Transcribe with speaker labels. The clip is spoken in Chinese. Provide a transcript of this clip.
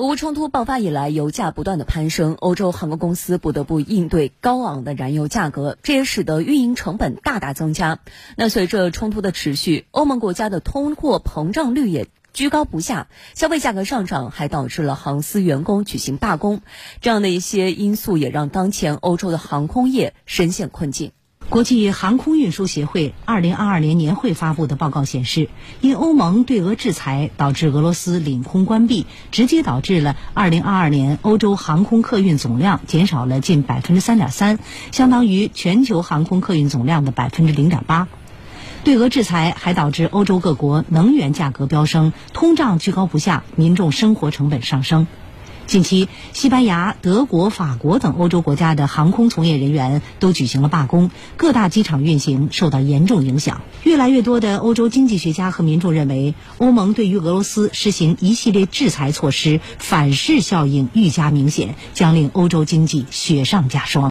Speaker 1: 俄乌冲突爆发以来，油价不断的攀升，欧洲航空公司不得不应对高昂的燃油价格，这也使得运营成本大大增加。那随着冲突的持续，欧盟国家的通货膨胀率也居高不下，消费价格上涨还导致了航司员工举行罢工，这样的一些因素也让当前欧洲的航空业深陷困境。
Speaker 2: 国际航空运输协会二零二二年年会发布的报告显示，因欧盟对俄制裁导致俄罗斯领空关闭，直接导致了二零二二年欧洲航空客运总量减少了近百分之三点三，相当于全球航空客运总量的百分之零点八。对俄制裁还导致欧洲各国能源价格飙升，通胀居高不下，民众生活成本上升。近期，西班牙、德国、法国等欧洲国家的航空从业人员都举行了罢工，各大机场运行受到严重影响。越来越多的欧洲经济学家和民众认为，欧盟对于俄罗斯实行一系列制裁措施，反噬效应愈加明显，将令欧洲经济雪上加霜。